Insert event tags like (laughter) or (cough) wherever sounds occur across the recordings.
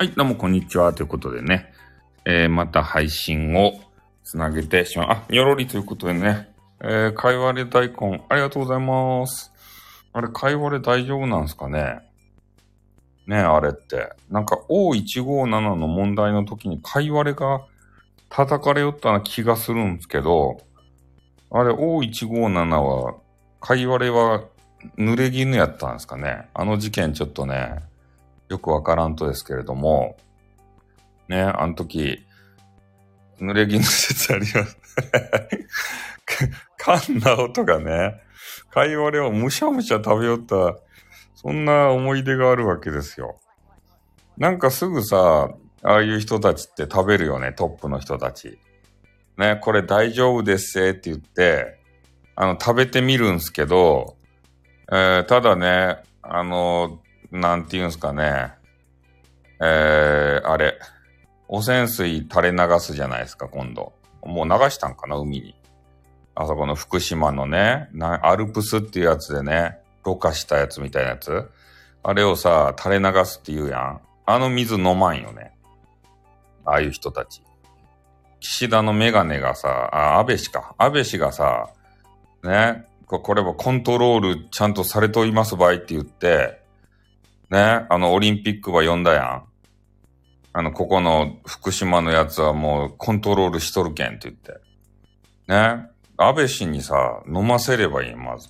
はい、どうもこんにちは。ということでね、えー、また配信をつなげてしまう。あ、にょろりということでね、えー、かいわれ大根、ありがとうございます。あれ、かいわれ大丈夫なんですかね？ねあれって。なんか O157 の問題の時にかいわれが叩かれよったな気がするんですけど、あれ O157 は、かいわれは濡れ衣やったんですかね？あの事件ちょっとね、よくわからんとですけれども、ね、あの時、濡れ衣の説あります。カンナオとかね、かいわれをむしゃむしゃ食べよった、そんな思い出があるわけですよ。なんかすぐさ、ああいう人たちって食べるよね、トップの人たち。ね、これ大丈夫ですせって言って、あの、食べてみるんすけど、えー、ただね、あの、なんて言うんすかね。えー、あれ。汚染水垂れ流すじゃないですか、今度。もう流したんかな、海に。あそこの福島のね、アルプスっていうやつでね、ろ過したやつみたいなやつ。あれをさ、垂れ流すって言うやん。あの水飲まんよね。ああいう人たち。岸田のメガネがさ、あ、安倍氏か。安倍氏がさ、ね、これはコントロールちゃんとされております場合って言って、ね、あの、オリンピックは呼んだやん。あの、ここの福島のやつはもうコントロールしとるけんって言って。ね。安倍氏にさ、飲ませればいい、まず。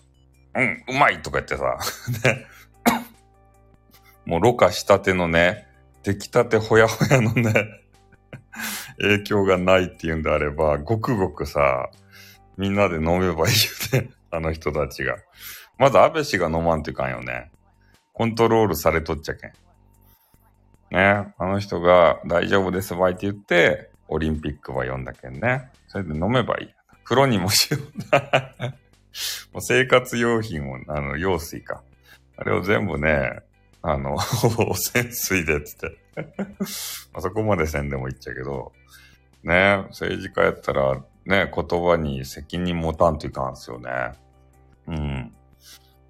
うん、うまいとか言ってさ。(laughs) ね。もう、ろ過したてのね、出来たてほやほやのね、影響がないっていうんであれば、ごくごくさ、みんなで飲めばいいよね。あの人たちが。まず安倍氏が飲まんといかんよね。コントロールされとっちゃけん。ね。あの人が大丈夫ですばいって言って、オリンピックは読んだけんね。それで飲めばいい。風呂にもしよう。(laughs) もう生活用品を、あの、用水か。あれを全部ね、あの、汚染水でっつって (laughs) あそこまでせんでもいっちゃけど、ね、政治家やったら、ね、言葉に責任持たんといかんすよね。うん。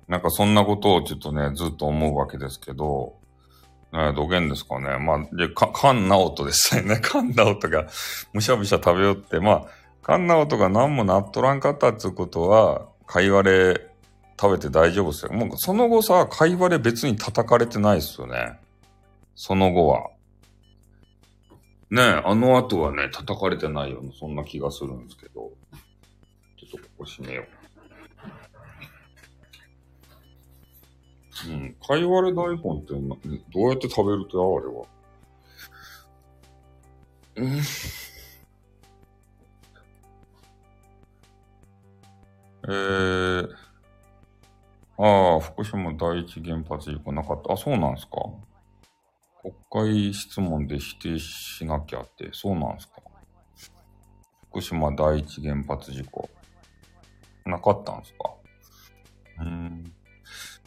なんかそんなことをちょっとね、ずっと思うわけですけど、ね、どげんですかね。まあ、で、か、カンナオトですね。カンナオトがむしゃむしゃ食べよって、まあ、カンナオトが何もなっとらんかったっていうことは、かいわれ食べて大丈夫ですよ。もうその後さ、かいわれ別に叩かれてないですよね。その後は。ねえあの後はね、叩かれてないような、そんな気がするんですけど。ちょっとここ閉めよう。うん。かいわれ大根ってなどうやって食べるとや、あれは。うん。えー、ああ、福島第一原発事故なかった。あ、そうなんですか国会質問で否定しなきゃって、そうなんですか福島第一原発事故。なかったんですかうん。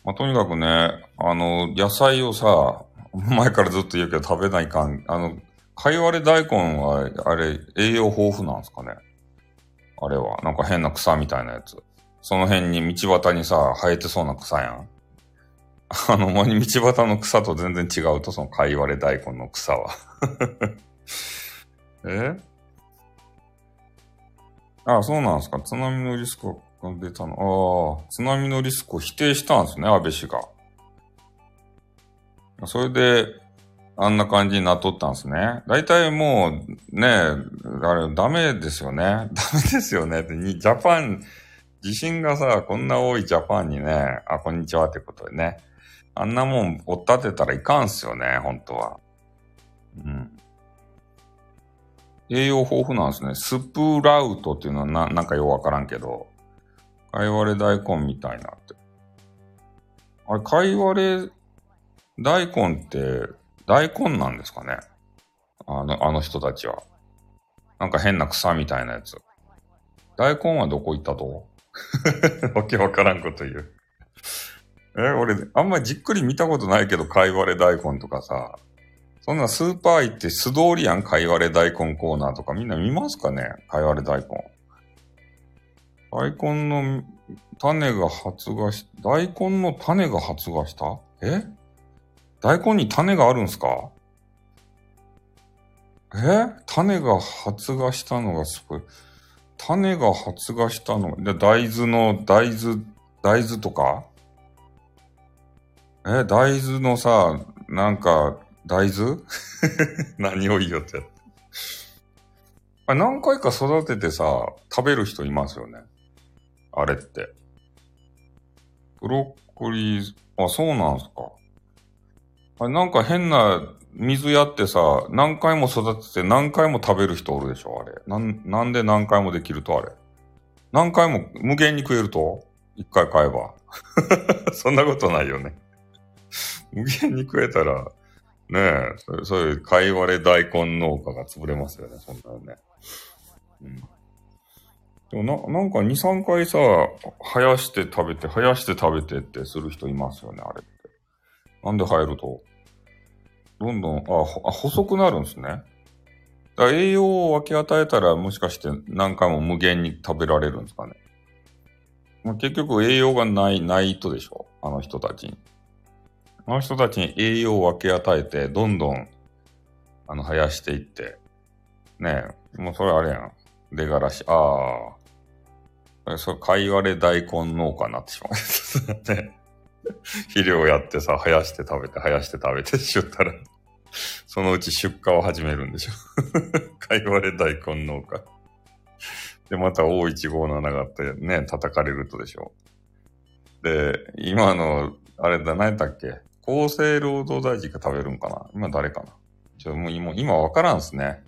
まあ、とにかくね、あの、野菜をさ、(laughs) 前からずっと言うけど食べないかん。あの、かいわれ大根は、あれ、栄養豊富なんですかねあれは。なんか変な草みたいなやつ。その辺に道端にさ、生えてそうな草やん。(laughs) あの、ま道端の草と全然違うと、そのかいわれ大根の草は。(laughs) え？あそうなんですか。津波のリスクが出たの。ああ、津波のリスクを否定したんですね、安倍氏が。それで、あんな感じになっとったんですね。大体もう、ね、あれ、ダメですよね。(laughs) ダメですよね。ジャパン、地震がさ、こんな多いジャパンにね、あ、こんにちはってことでね。あんなもん追っ立てたらいかんすよね、本当は。うん。栄養豊富なんですね。スプラウトっていうのはな、なんかようわからんけど。かいわれ大根みたいなって。あれ、かいわれ大根って大根なんですかね？あの、あの人たちは。なんか変な草みたいなやつ。大根はどこ行ったと？(laughs) わけわからんこと言うえ、俺、あんまじっくり見たことないけど、かいわれ大根とかさ。そんなスーパー行って素通りやん、かいわれ大根コーナーとかみんな見ますかね？かいわれ大根。大根の種が発芽し、大根の種が発芽した？え？大根に種があるんすか？え？種が発芽したのがすごい。種が発芽したので、大豆の、大豆、大豆とか？え、大豆のさ、なんか、大豆？(laughs) 何を言おうって。やって。何回か育ててさ、食べる人いますよね。あれって。ブロッコリー、あ、そうなんすか。あれなんか変な水やってさ、何回も育てて何回も食べる人おるでしょ、あれ。なん、なんで何回もできるとあれ。何回も無限に食えると？一回買えば。(laughs) そんなことないよね。無限に食えたら、ねえ、そういう貝割れ大根農家が潰れますよね、そんなのね。うん。でもな、なんか2、3回さ、生やして食べて、生やして食べてってする人いますよね、あれって。なんで生えると？どんどん、あ、あ細くなるんですね。だ栄養を分け与えたらもしかして何回も無限に食べられるんですかね。まあ、結局栄養がない、ないとでしょ。あの人たちに。あの人たちに栄養を分け与えて、どんどん、あの、生やしていって。ねえ、もうそれあれやん。出がらし、ああ。それ、かいわれ大根農家になってしまう。ね。(laughs) 肥料やってさ、生やして食べて、生やして食べてしよったらそのうち出荷を始めるんでしょ。かいわれ大根農家。で、また大一号のがあってね、叩かれるとでしょ。で、今の、あれだ、何だっけ？厚生労働大臣が食べるんかな？今誰かな？ちょ、もう今、今わからんすね。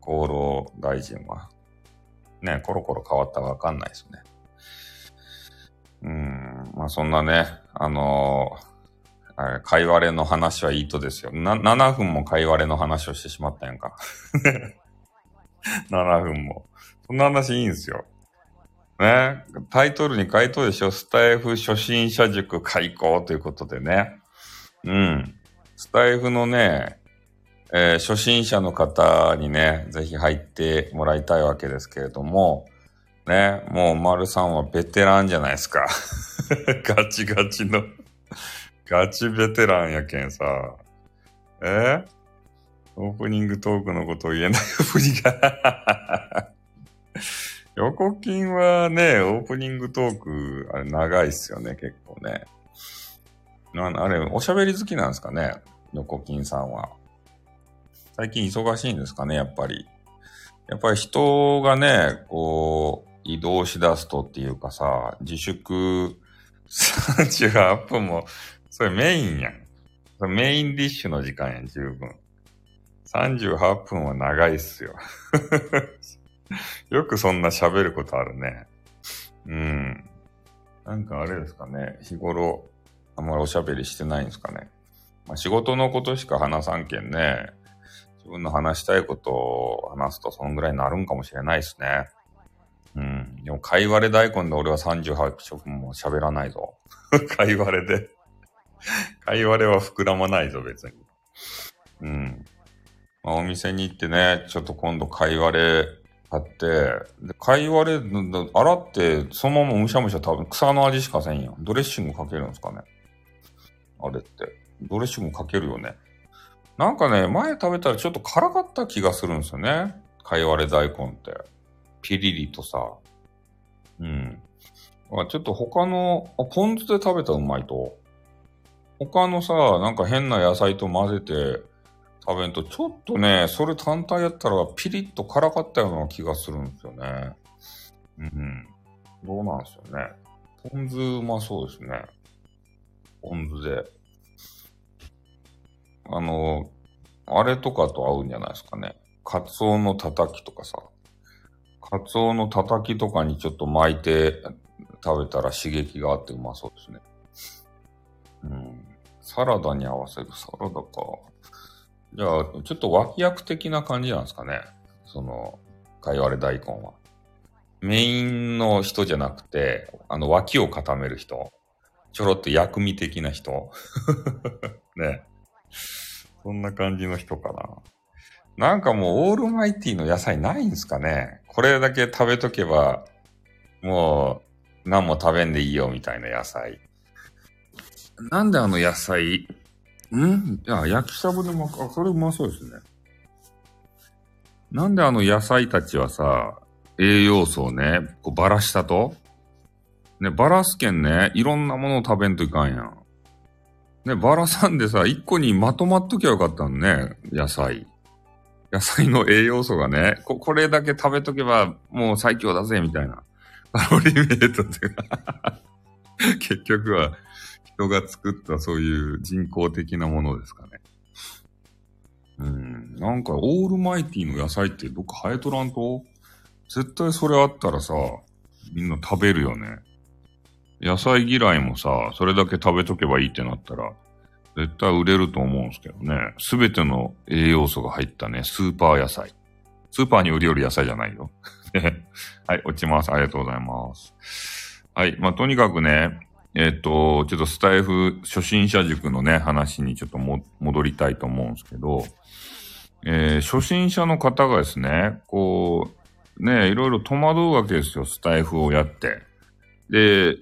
厚労大臣は。ね、コロコロ変わったかわかんないですね。うん、まあそんなね、あのー、会話れの話はいいとですよ。な、7分も会話れの話をしてしまったやんか。(laughs) 7分も。そんな話いいんですよ。ね。タイトルに書いとでしょ。スタイフ初心者塾開講ということでね。うん。スタイフのね、えー、初心者の方にね、ぜひ入ってもらいたいわけですけれども、ね、もう丸さんはベテランじゃないですか。(laughs) ガチガチのガチベテランやけんさ。え？オープニングトークのことを言えないふりが横金はね、オープニングトーク、あれ長いっすよね、結構ね。なあれ、おしゃべり好きなんですかね、横金さんは。最近忙しいんですかね、やっぱり。やっぱり人がね、こう、移動しだすとっていうかさ、自粛38分も、それメインやん。それメインディッシュの時間やん、十分。38分は長いっすよ。(laughs) よくそんな喋ることあるね。うん。なんかあれですかね。日頃、あんまりおしゃべりしてないんですかね。まあ、仕事のことしか話さんけんね。自分の話したいことを話すとそのぐらいになるんかもしれないですね。うん。でも、かいわれ大根で俺は38食も喋らないぞ。(laughs) かいわれで。かいわれは膨らまないぞ、別に。うん。まあ、お店に行ってね、ちょっと今度かいわれ買って、で、かいわれ、洗って、そのままむしゃむしゃ多分草の味しかせんやん。ドレッシングかけるんですかね。あれって。ドレッシングかけるよね。なんかね、前食べたらちょっと辛かった気がするんですよね。かいわれ大根って。ピリリとさ。うん。あちょっと他の、あ、ポン酢で食べたらうまいと。他のさ、なんか変な野菜と混ぜて食べんと、ちょっとね、それ単体やったらピリッと辛かったような気がするんですよね。うん。どうなんすよね。ポン酢うまそうですね。ポン酢で。あの、あれとかと合うんじゃないですかね。カツオのたたきとかさ。カツオのたたきとかにちょっと巻いて食べたら刺激があってうまそうですね。うん。サラダに合わせるサラダか。じゃあ、ちょっと脇役的な感じなんですかね。その、かいわれ大根は。メインの人じゃなくて、あの脇を固める人。ちょろっと薬味的な人。(laughs) ね。そんな感じの人かな。なんかもうオールマイティの野菜ないんですかねこれだけ食べとけば、もう何も食べんでいいよみたいな野菜。なんであの野菜、ん？あ、焼きしゃぶでも、あ、それうまそうですね。なんであの野菜たちはさ、栄養素をね、こうばらしたと？ね、ばらすけんね、いろんなものを食べんといかんやん。ね、ばらさんでさ、一個にまとまっときゃよかったのね、野菜。野菜の栄養素がね、こ、これだけ食べとけばもう最強だぜ、みたいな。カロリーメイトっていうか (laughs) 結局は人が作ったそういう人工的なものですかね。うん。なんか、オールマイティの野菜ってどっか生えとらんと？絶対それあったらさ、みんな食べるよね。野菜嫌いもさ、それだけ食べとけばいいってなったら、絶対売れると思うんですけどね。すべての栄養素が入ったね、スーパー野菜。スーパーに売りよる野菜じゃないよ。(laughs) はい、落ちます。ありがとうございます。はい、まあ、とにかくね、えっ、ー、と、ちょっとスタイフ初心者塾のね、話にちょっと戻りたいと思うんですけど、えー、初心者の方がですね、こう、ね、いろいろ戸惑うわけですよ、スタイフをやって。で、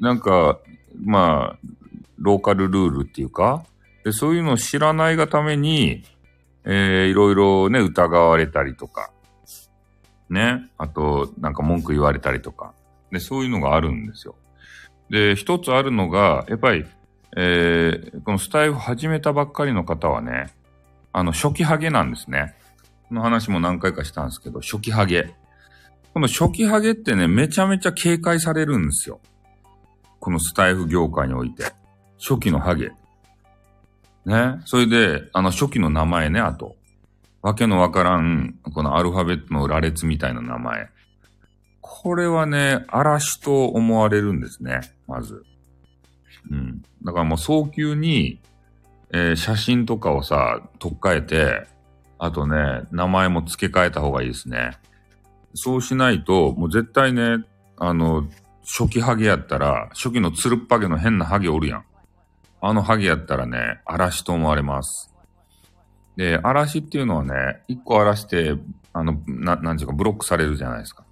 なんか、まあ、ローカルルールっていうか、でそういうのを知らないがために、えー、いろいろね、疑われたりとか、ね、あと、なんか文句言われたりとか、で、そういうのがあるんですよ。で、一つあるのが、やっぱり、えー、このスタイフ始めたばっかりの方はね、あの、初期ハゲなんですね。この話も何回かしたんですけど、初期ハゲ。この初期ハゲってね、めちゃめちゃ警戒されるんですよ。このスタイフ業界において。初期のハゲ。ね。それで、あの初期の名前ね、あと。わけのわからん、このアルファベットの羅列みたいな名前。これはね、嵐と思われるんですね、まず。うん。だからもう早急に、えー、写真とかをさ、取っ替えて、あとね、名前も付け替えた方がいいですね。そうしないと、もう絶対ね、あの、初期ハゲやったら、初期のつるっぱげの変なハゲおるやん。あのハゲやったらね、嵐と思われます。で、嵐っていうのはね、一個嵐して、あの、な、なんていうか、ブロックされるじゃないですか。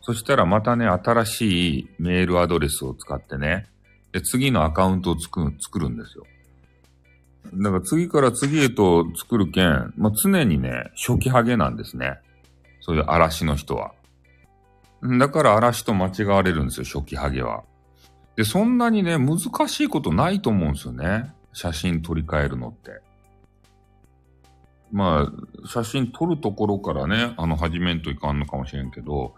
そしたらまたね、新しいメールアドレスを使ってね、で、次のアカウントを作る、作るんですよ。だから次から次へと作るけん、まあ、常にね、初期ハゲなんですね。そういう嵐の人は。だから嵐と間違われるんですよ、初期ハゲは。で、そんなにね、難しいことないと思うんですよね。写真撮り替えるのって。まあ、写真撮るところからね、あの、始めんといかんのかもしれんけど、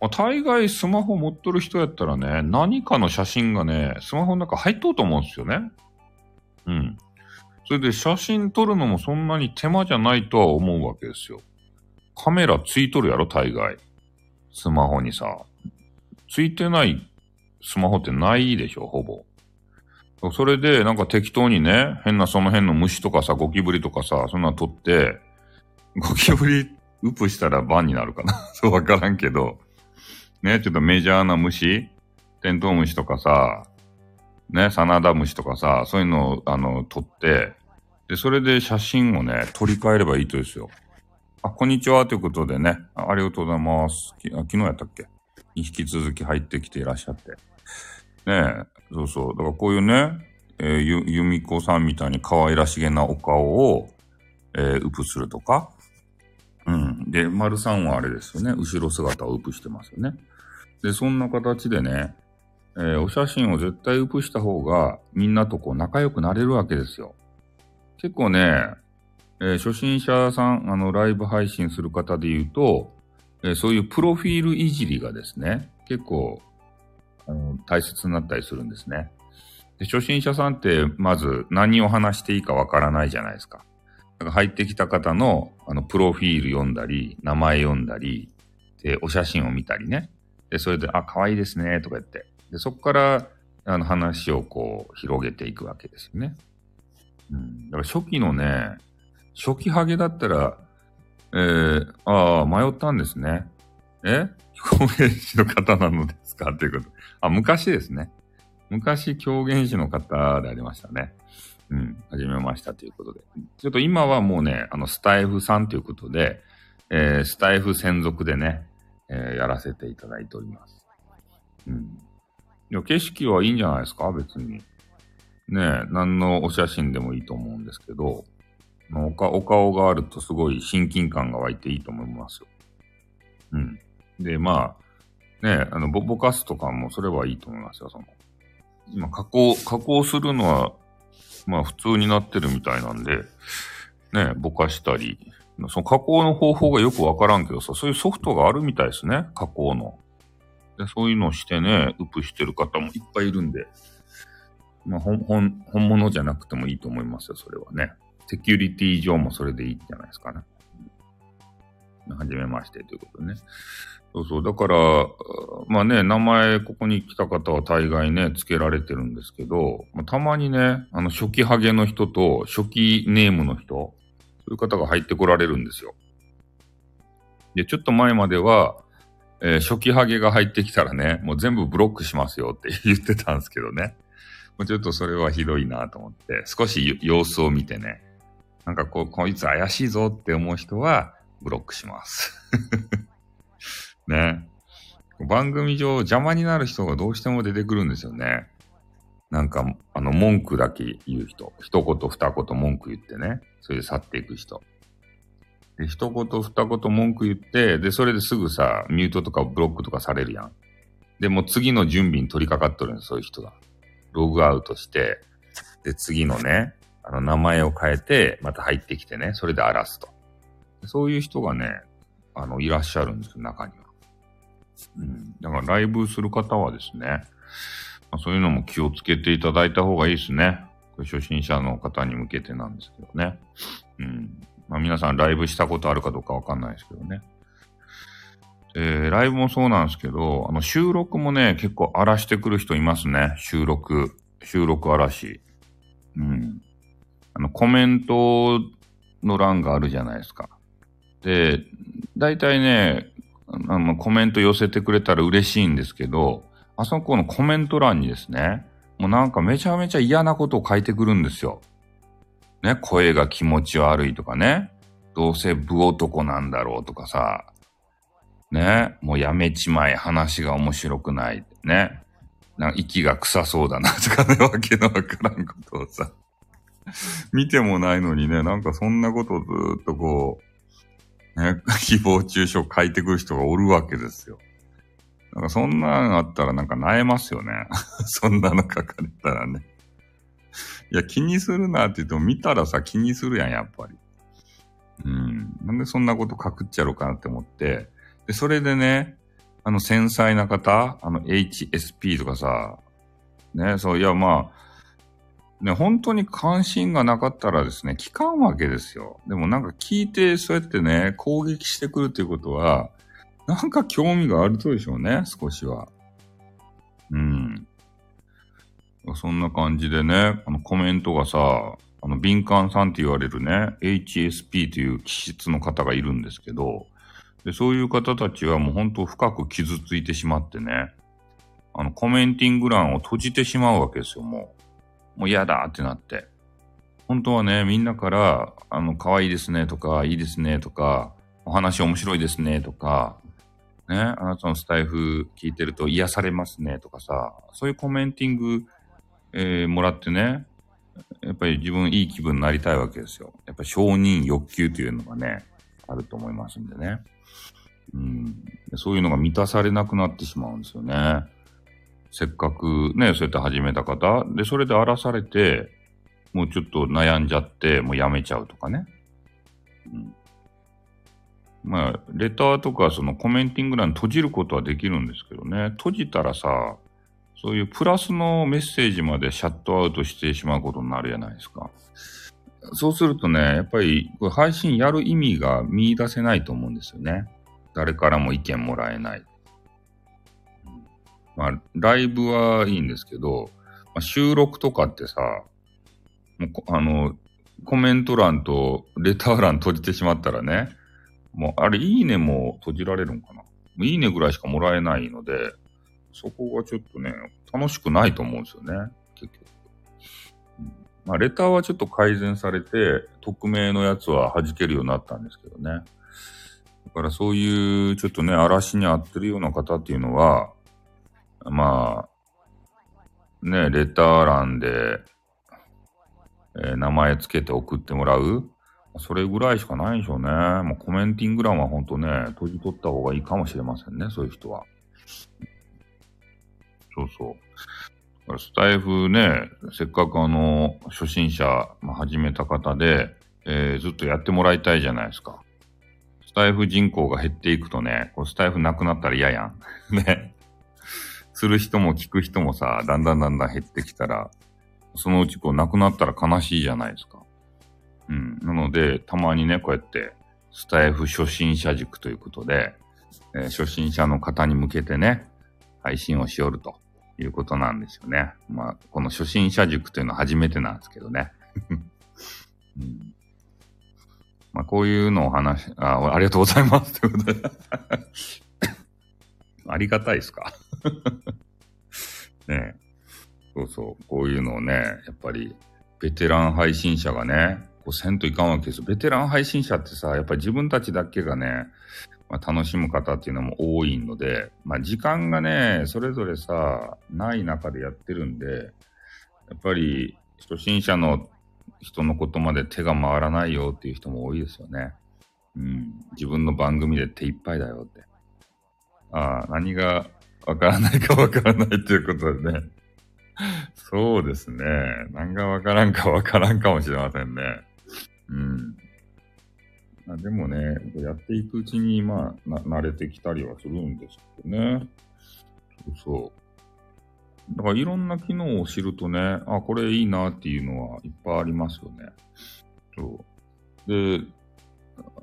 まあ、大概スマホ持っとる人やったらね、何かの写真がね、スマホの中入っとうと思うんですよね。うん。それで写真撮るのもそんなに手間じゃないとは思うわけですよ。カメラついとるやろ、大概。スマホにさ。ついてないスマホってないでしょ、ほぼ。それで、なんか適当にね、変なその辺の虫とかさ、ゴキブリとかさ、そんな撮って、ゴキブリウプしたらバンになるかな (laughs) そうわからんけど、ね、ちょっとメジャーな虫、テントウムシとかさ、ね、サナダムシとかさ、そういうのを、あの、撮って、で、それで写真をね、撮り替えればいいとですよ。あ、こんにちは、ということでね、ありがとうございます。き昨日やったっけ？に引き続き入ってきていらっしゃって。ねえ、そうそう。だからこういうね、えー、ゆ、ゆみこさんみたいに可愛らしげなお顔を、えー、ウプするとか。うん。で、丸さんはあれですよね。後ろ姿をウプしてますよね。で、そんな形でね、えー、お写真を絶対ウプした方が、みんなとこう仲良くなれるわけですよ。結構ね、えー、初心者さん、あの、ライブ配信する方で言うと、えー、そういうプロフィールいじりがですね、結構あの大切になったりするんですね。で初心者さんってまず何を話していいかわからないじゃないですか。だか入ってきた方のあのプロフィール読んだり、名前読んだり、で、お写真を見たりね。で、それで、あ、可愛いですね、とか言って。で、そこからあの話をこう広げていくわけですよね。うん。だから初期のね、初期ハゲだったら、えー、ああ、迷ったんですね。え？表現師の方なのですか？ということ。あ、昔ですね。昔、狂言師の方でありましたね。うん、始めましたということで。ちょっと今はもうね、あの、スタイフさんということで、えー、スタイフ専属でね、えー、やらせていただいております。うん。いや、景色はいいんじゃないですか？別に。ねえ何のお写真でもいいと思うんですけど、おかお顔があるとすごい親近感が湧いていいと思いますよ。うん。で、まあ、ね、あの、ぼ、ぼかすとかもそれはいいと思いますよ、その。今、加工、加工するのは、まあ普通になってるみたいなんで、ね、ぼかしたり、その加工の方法がよくわからんけどさ、そういうソフトがあるみたいですね、加工の。でそういうのをしてね、ウプしてる方もいっぱいいるんで、まあ、本、本、本物じゃなくてもいいと思いますよ、それはね。セキュリティ上もそれでいいんじゃないですかね。はじめましてということね。そうそう。だから、まあね、名前ここに来た方は大概ね、付けられてるんですけど、まあ、たまにね、あの、初期ハゲの人と初期ネームの人、そういう方が入ってこられるんですよ。で、ちょっと前までは、えー、初期ハゲが入ってきたらね、もう全部ブロックしますよって (laughs) 言ってたんですけどね。もうちょっとそれはひどいなと思って、少し様子を見てね、なんかこう、こいつ怪しいぞって思う人は、ブロックします。(laughs) ね。番組上邪魔になる人がどうしても出てくるんですよね。なんか、あの、文句だけ言う人。一言二言文句言ってね。それで去っていく人。で、一言二言文句言って、で、それですぐさ、ミュートとかブロックとかされるやん。で、もう次の準備に取り掛かっとるん、そういう人が。ログアウトして、で、次のね、あの、名前を変えて、また入ってきてね、それで荒らすと。そういう人がね、あの、いらっしゃるんですよ、中には。うん。だからライブする方はですね、まあ、そういうのも気をつけていただいた方がいいですね。これ初心者の方に向けてなんですけどね。うん。まあ皆さんライブしたことあるかどうかわかんないですけどね。え、ライブもそうなんですけど、あの、収録もね、結構荒らしてくる人いますね。収録。収録荒らし。うん。あの、コメントの欄があるじゃないですか。で、大体ね、あの、コメント寄せてくれたら嬉しいんですけど、あそこのコメント欄にですね、もうなんかめちゃめちゃ嫌なことを書いてくるんですよ。ね、声が気持ち悪いとかね、どうせ部男なんだろうとかさ、ね、もうやめちまえ、話が面白くない。ね。なんか息が臭そうだなとかね、わけのわからんことをさ、(laughs) 見てもないのにね、なんかそんなことをずっとこう、ね、(laughs) 誹謗中傷書いてくる人がおるわけですよ。なんかそんなのあったらなんか萎えますよね。(laughs) そんなの書かれたらね。いや、気にするなって言っても見たらさ、気にするやん、やっぱり。うん。なんでそんなこと書くっちゃろうかなって思って。で、それでね、あの繊細な方、あの HSP とかさ、ね、そう、いや、まあ、ね、本当に関心がなかったらですね、聞かんわけですよ。でもなんか聞いて、そうやってね、攻撃してくるっていうことは、なんか興味があるとでしょうね、少しは。うん。そんな感じでね、あのコメントがさ、あの敏感さんって言われるね、HSP という気質の方がいるんですけど、でそういう方たちはもう本当深く傷ついてしまってね、あのコメンティング欄を閉じてしまうわけですよ、もう。もう嫌だってなって。本当はね、みんなから、あの、可愛いですねとか、いいですねとか、お話面白いですねとか、ね、あなたのスタイフ聞いてると癒されますねとかさ、そういうコメンティング、えー、もらってね、やっぱり自分いい気分になりたいわけですよ。やっぱ承認欲求というのがね、あると思いますんでね。うん、そういうのが満たされなくなってしまうんですよね。せっかくね、そうやって始めた方、で、それで荒らされて、もうちょっと悩んじゃって、もうやめちゃうとかね。うん、まあ、レターとかそのコメンティング欄閉じることはできるんですけどね、閉じたらさ、そういうプラスのメッセージまでシャットアウトしてしまうことになるじゃないですか。そうするとね、やっぱりこれ配信やる意味が見出せないと思うんですよね。誰からも意見もらえない。まあ、ライブはいいんですけど、まあ、収録とかってさ、もうあの、コメント欄とレター欄閉じてしまったらね、もう、あれ、いいねも閉じられるんかな？いいねぐらいしかもらえないので、そこがちょっとね、楽しくないと思うんですよね、結局。まあ、レターはちょっと改善されて、匿名のやつは弾けるようになったんですけどね。だからそういう、ちょっとね、嵐に合ってるような方っていうのは、まあ、ね、レター欄で、えー、名前つけて送ってもらう？それぐらいしかないんでしょうね。もうコメンティング欄はほんとね、閉じ取った方がいいかもしれませんね、そういう人は。そうそう。スタイフね、せっかくあの、初心者、まあ、始めた方で、えー、ずっとやってもらいたいじゃないですか。スタイフ人口が減っていくとね、こうスタイフなくなったら嫌やん。(laughs) ね。する人も聞く人もさ、だんだんだんだん減ってきたら、そのうちこうなくなったら悲しいじゃないですか。うん。なので、たまにね、こうやって、スタイフ初心者塾ということで、えー、初心者の方に向けてね、配信をしよるということなんですよね。まあ、この初心者塾というのは初めてなんですけどね。(laughs) うんまあ、こういうのを話あ、ありがとうございます。ということで (laughs) ありがたいですか？(laughs) ねそうそう。こういうのをね、やっぱり、ベテラン配信者がね、こうせんといかんわけですよ。ベテラン配信者ってさ、やっぱり自分たちだけがね、まあ、楽しむ方っていうのも多いので、まあ、時間がね、それぞれさ、ない中でやってるんで、やっぱり初心者の人のことまで手が回らないよっていう人も多いですよね。うん。自分の番組で手一杯だよって。ああ、何がわからないかわからないっていうことでね。そうですね。何がわからんかわからんかもしれませんね。うん。あでもね、やっていくうちに、まあ、慣れてきたりはするんですけどね。そう。だからいろんな機能を知るとね、あ、これいいなっていうのはいっぱいありますよね。そう。で、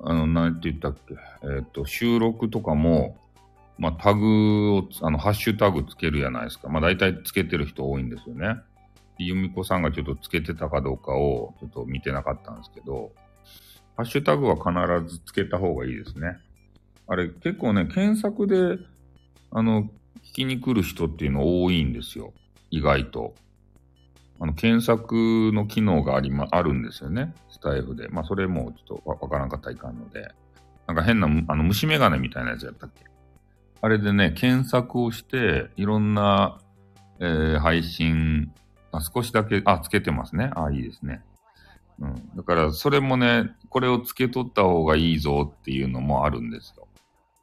あの、なんて言ったっけ？えっ、ー、と、収録とかも、まあ、タグを、あの、ハッシュタグつけるじゃないですか。まあ、大体つけてる人多いんですよね。由美子さんがちょっとつけてたかどうかをちょっと見てなかったんですけど、ハッシュタグは必ずつけた方がいいですね。あれ結構ね、検索で、あの、聞きに来る人っていうの多いんですよ。意外と。あの、検索の機能がありま、あるんですよね。スタイフで。まあ、それもちょっとわからんかったらいかんので。なんか変な、あの、虫眼鏡みたいなやつやったっけ？あれでね、検索をして、いろんな、えー、配信あ、少しだけ、あ、つけてますね。あ、いいですね。うん。だから、それもね、これをつけとった方がいいぞっていうのもあるんですよ。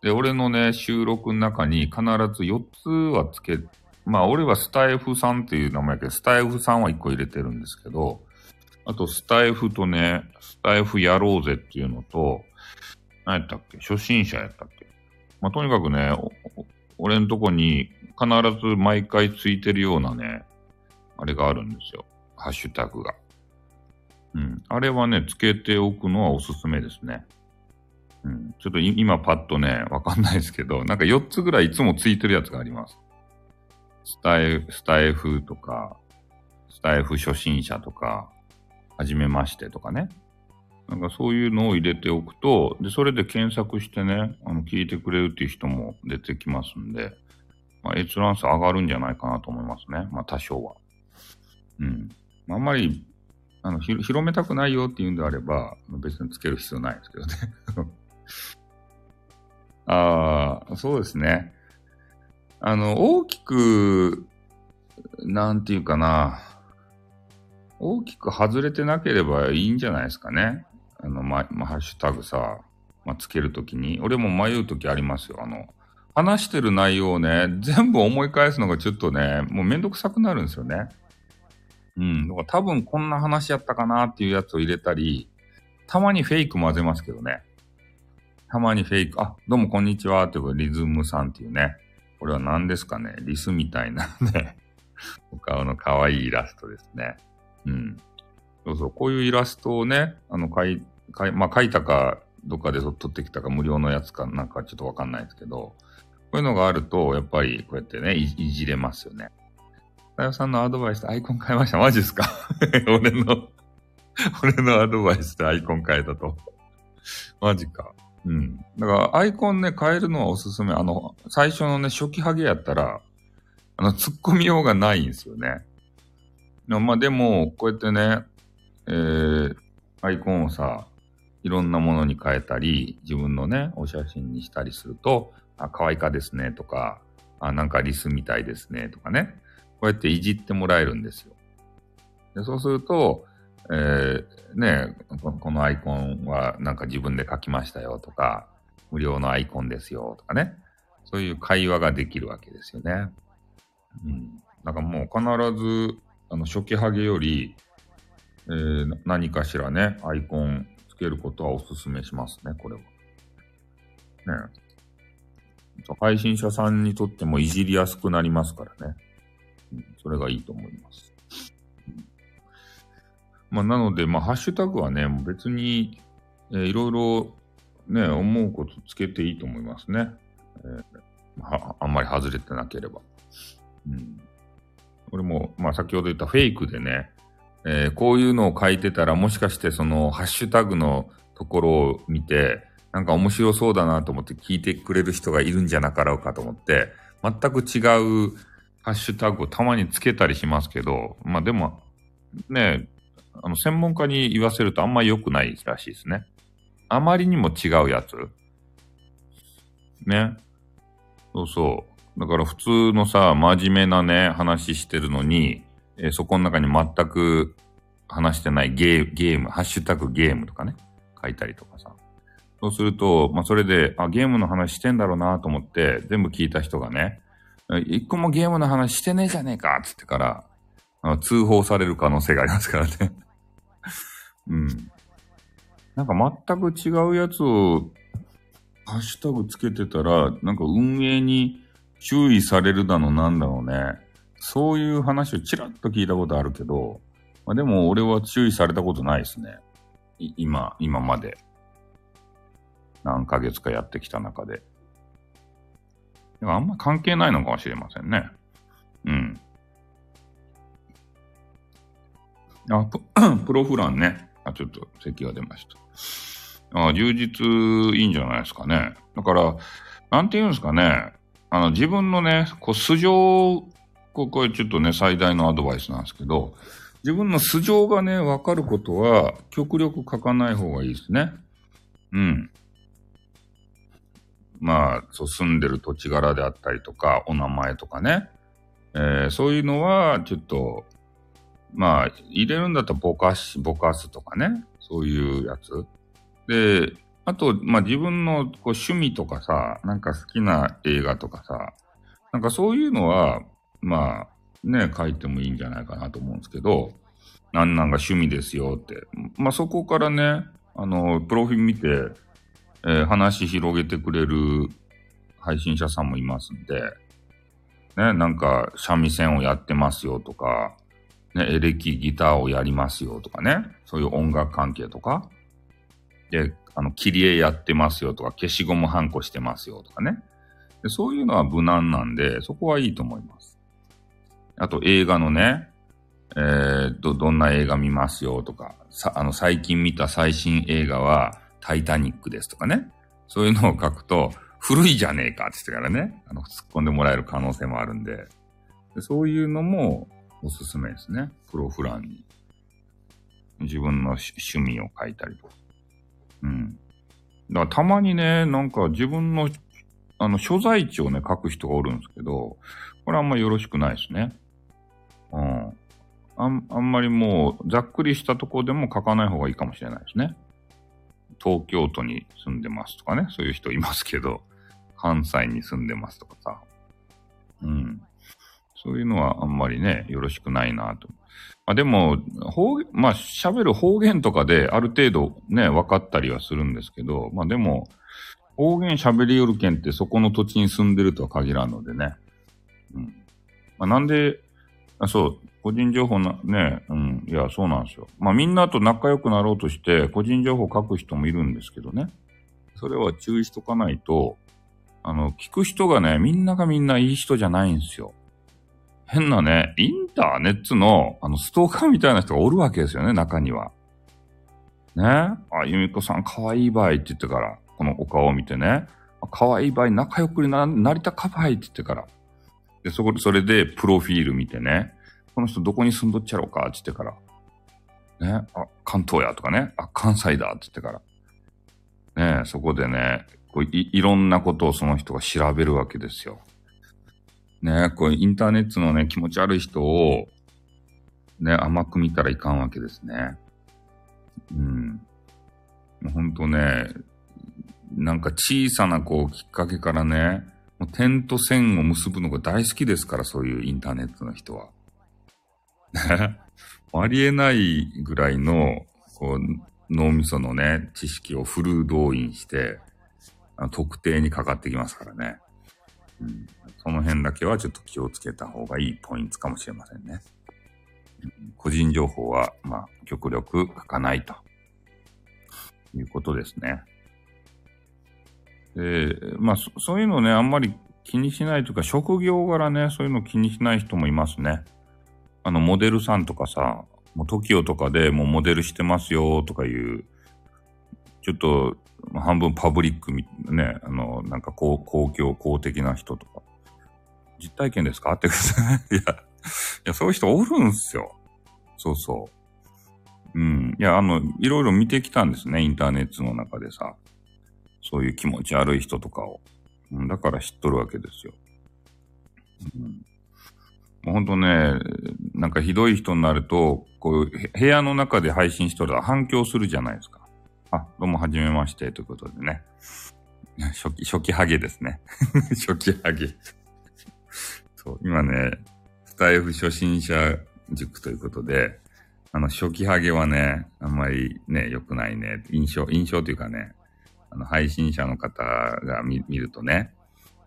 で、俺のね、収録の中に必ず4つはつけ、まあ、俺はスタイフさんっていう名前やけど、スタイフさんは1個入れてるんですけど、あと、スタイフとね、スタイフやろうぜっていうのと、何やったっけ？初心者やったっけ？まあ、とにかくね、俺んとこに必ず毎回ついてるようなね、あれがあるんですよ。ハッシュタグが。うん。あれはね、つけておくのはおすすめですね。うん。ちょっと今パッとね、わかんないですけど、なんか4つぐらいいつもついてるやつがあります。スタイフ、スタイフとか、スタイフ初心者とか、はじめましてとかね。なんかそういうのを入れておくと、で、それで検索してね、あの、聞いてくれるっていう人も出てきますんで、まあ、閲覧数上がるんじゃないかなと思いますね。まあ、多少は。うん。あんまり、あの、広めたくないよっていうんであれば、別につける必要ないですけどね。(laughs) ああ、そうですね。あの、大きく、なんていうかな、大きく外れてなければいいんじゃないですかね。あの、ま、まハッシュタグさ、まつけるときに。俺も迷うときありますよ。あの、話してる内容をね、全部思い返すのがちょっとね、もうめんどくさくなるんですよね。うん。だから多分こんな話やったかなっていうやつを入れたり、たまにフェイク混ぜますけどね。たまにフェイク、あ、どうもこんにちはというリズムさんっていうね。これは何ですかねリスみたいなね。お顔の可愛いイラストですね。うん。そう。こういうイラストをね、あの、描い、描い、まあ、描いたか、どっかで撮ってきたか無料のやつかなんかちょっとわかんないですけど、こういうのがあると、やっぱりこうやってね、いじれますよね。かよさんのアドバイスでアイコン変えました？マジですか？(laughs) 俺の俺のアドバイスでアイコン変えたと。マジか。うん。だからアイコンね、変えるのはおすすめ。あの、最初のね、初期ハゲやったら、あの、突っ込みようがないんですよね。まあでも、こうやってね、えー、アイコンをさ、いろんなものに変えたり、自分のね、お写真にしたりすると、あ、可愛いかですねとか、あ、なんかリスみたいですねとかね。こうやっていじってもらえるんですよ。でそうすると、えー、ねこ、このアイコンはなんか自分で書きましたよとか、無料のアイコンですよとかね。そういう会話ができるわけですよね。うん。だかもう必ず、あの、初期ハゲより、えー、何かしらね、アイコンつけることはお勧めしますね、これは。ね。配信者さんにとってもいじりやすくなりますからね。それがいいと思います。まあ、なので、まあ、ハッシュタグはね、別に、えー、いろいろね、思うことつけていいと思いますね。えー、あんまり外れてなければ。うん。俺も、まあ、先ほど言ったフェイクでね、えー、こういうのを書いてたら、もしかしてそのハッシュタグのところを見て、なんか面白そうだなと思って聞いてくれる人がいるんじゃなかろうかと思って、全く違うハッシュタグをたまにつけたりしますけど、まあでも、ね、あの、専門家に言わせるとあんまり良くないらしいですね。あまりにも違うやつ。ね。そうそう。だから普通のさ、真面目なね、話してるのに、えー、そこの中に全く話してないゲーゲーム、ハッシュタグゲームとかね、書いたりとかさ。そうすると、まあ、それで、あ、ゲームの話してんだろうなと思って、全部聞いた人がね、一個もゲームの話してねえじゃねえかっつってから、通報される可能性がありますからね (laughs) うん。なんか全く違うやつをハッシュタグつけてたら、なんか運営に注意されるだのなんだろうね。そういう話をちらっと聞いたことあるけど、まあ、でも俺は注意されたことないですね。今、今まで。何ヶ月かやってきた中で。でもあんま関係ないのかもしれませんね。うん。あ、プ (clears throat) ロフランね。あ、ちょっと席が出ました。あ、充実いいんじゃないですかね。だから、なんて言うんですかね。あの、自分のね、こう、素性、ここれちょっとね、最大のアドバイスなんですけど、自分の素性がね、わかることは、極力書かない方がいいですね。うん。まあ、そう、住んでる土地柄であったりとか、お名前とかね。えー、そういうのは、ちょっと、まあ、入れるんだったらぼかし、ぼかすとかね。そういうやつ。で、あと、まあ自分のこう趣味とかさ、なんか好きな映画とかさ、なんかそういうのは、まあ、ね、書いてもいいんじゃないかなと思うんですけど、なんなんが趣味ですよって。まあそこからね、あの、プロフィール見て、えー、話広げてくれる配信者さんもいますんで、ね、なんか三味線をやってますよとか、ね、エレキギターをやりますよとかね、そういう音楽関係とか、で、あの、切り絵やってますよとか、消しゴムハンコしてますよとかね。でそういうのは無難なんで、そこはいいと思います。あと映画のね、えー、ど、どんな映画見ますよとか、さ、あの、最近見た最新映画は、タイタニックですとかね。そういうのを書くと、古いじゃねえかって言ってからね、あの、突っ込んでもらえる可能性もあるんで、でそういうのもおすすめですね。プロフランに。自分の趣味を書いたりとか。うん。だからたまにね、なんか自分の、あの、所在地をね、書く人がおるんですけど、これあんまよろしくないですね。あん、あんまりもう、ざっくりしたとこでも書かない方がいいかもしれないですね。東京都に住んでますとかね、そういう人いますけど、関西に住んでますとかさ。うん。そういうのはあんまりね、よろしくないなと。まあ、でも、方言、まあ喋る方言とかである程度ね、分かったりはするんですけど、まあでも、方言喋りよるけんってそこの土地に住んでるとは限らんのでね。うん。まあ、なんで、あそう、個人情報な、ね、うん、いや、そうなんですよ。まあみんなと仲良くなろうとして個人情報書く人もいるんですけどね。それは注意しとかないと、あの、聞く人がね、みんながみんないい人じゃないんですよ。変なね、インターネットの、あの、ストーカーみたいな人がおるわけですよね、中には。ね。あ、ゆみこさん、かわいいばいって言ってから、このお顔を見てね。かわいいばい、仲良くななりたかばいって言ってから。で、そこで、それで、プロフィール見てね。この人どこに住んどっちゃろうかって言ってから。ね。あ、関東やとかね。あ、関西だって言ってから。ねそこでね、こういいろんなことをその人が調べるわけですよ。ね、こうインターネットのね、気持ち悪い人を、ね、甘く見たらいかんわけですね。うん。うほんとね、なんか小さなこうきっかけからね、もう点と線を結ぶのが大好きですから、そういうインターネットの人は。(laughs) ありえないぐらいの、こう、脳みそのね、知識をフル動員して、特定にかかってきますからね。うん、その辺だけはちょっと気をつけた方がいいポイントかもしれませんね。うん個人情報は、まあ、極力書かないということですね。で、まあそ、そういうのね、あんまり気にしないというか、職業柄ね、そういうの気にしない人もいますね。あの、モデルさんとかさ、もう TOKIO とかでもうモデルしてますよとかいう、ちょっと、半分パブリックみ、ね、あの、なんか公公共、公的な人とか。実体験ですか？ってことね。(laughs) いや、いや、そういう人おるんすよ。そうそう。うん。いや、あの、いろいろ見てきたんですね、インターネットの中でさ。そういう気持ち悪い人とかを。うん、だから知っとるわけですよ。うん。もうほんとね、なんかひどい人になると、こう、へ部屋の中で配信しとると反響するじゃないですか。あ、どうもはじめまして、ということでね。初期、初期ハゲですね。(laughs) 初期ハゲ。そう、今ね、スタイフ初心者塾ということで、あの、初期ハゲはね、あんまりね、良くないね。印象、印象というかね、あの、配信者の方が見見るとね、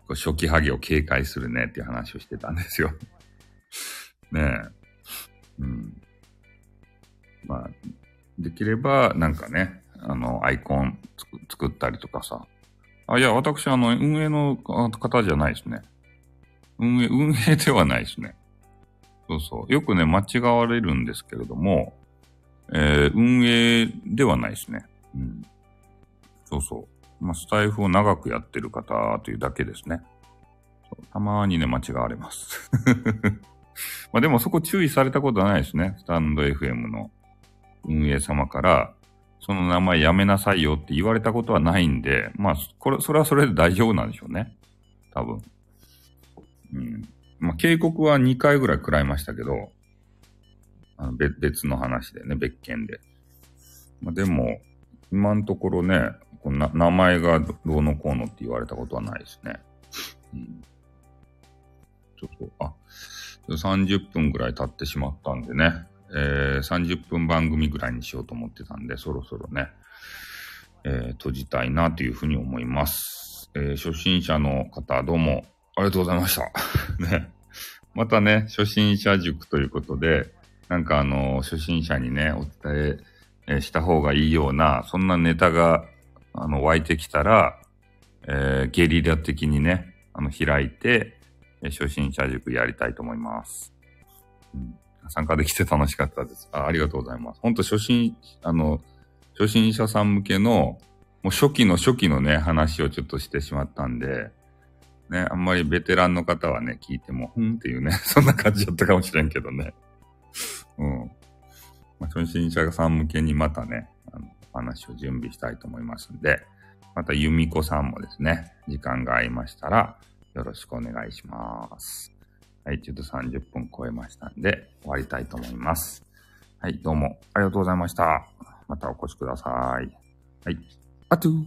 こう初期ハゲを警戒するねっていう話をしてたんですよ。ねえ。うん。まあ、できれば、なんかね、あの、アイコン作ったりとかさ。あ、いや、私、あの、運営の方じゃないですね。運営、運営ではないですね。そうそう。よくね、間違われるんですけれども、えー運営ではないですね。うん。そうそう。まあ、スタイフを長くやってる方というだけですね。たまにね、間違われます。まあでもそこ注意されたことはないですね。スタンド FM の運営様から、その名前やめなさいよって言われたことはないんで、まあ、これ、それはそれで大丈夫なんでしょうね。多分。うん。まあ、警告は2回ぐらい食らいましたけど、あの別別の話でね、別件で。まあ、でも、今のところね、こんな名前がどうのこうのって言われたことはないですね。うん。ちょっと、あ、30分ぐらい経ってしまったんでね、えー30分番組ぐらいにしようと思ってたんで、そろそろね、えー閉じたいなというふうに思います。えー初心者の方、どうもありがとうございました。(laughs) ね。またね、初心者塾ということで、なんかあの、初心者にね、お伝えした方がいいような、そんなネタが、あの、湧いてきたら、えーゲリラ的にね、あの、開いて、初心者塾やりたいと思います。うん、参加できて楽しかったですあ。ありがとうございます。本当初心、あの、初心者さん向けの、もう初期の初期のね、話をちょっとしてしまったんで、ね、あんまりベテランの方はね、聞いても、ふんっていうね、(laughs) そんな感じだったかもしれんけどね。うん。まあ、初心者さん向けにまたね、あの、話を準備したいと思いますんで、また由美子さんもですね、時間が合いましたら、よろしくお願いします。はい、ちょっと30分超えましたんで、終わりたいと思います。はい、どうもありがとうございました。またお越しください。はい、あとゥ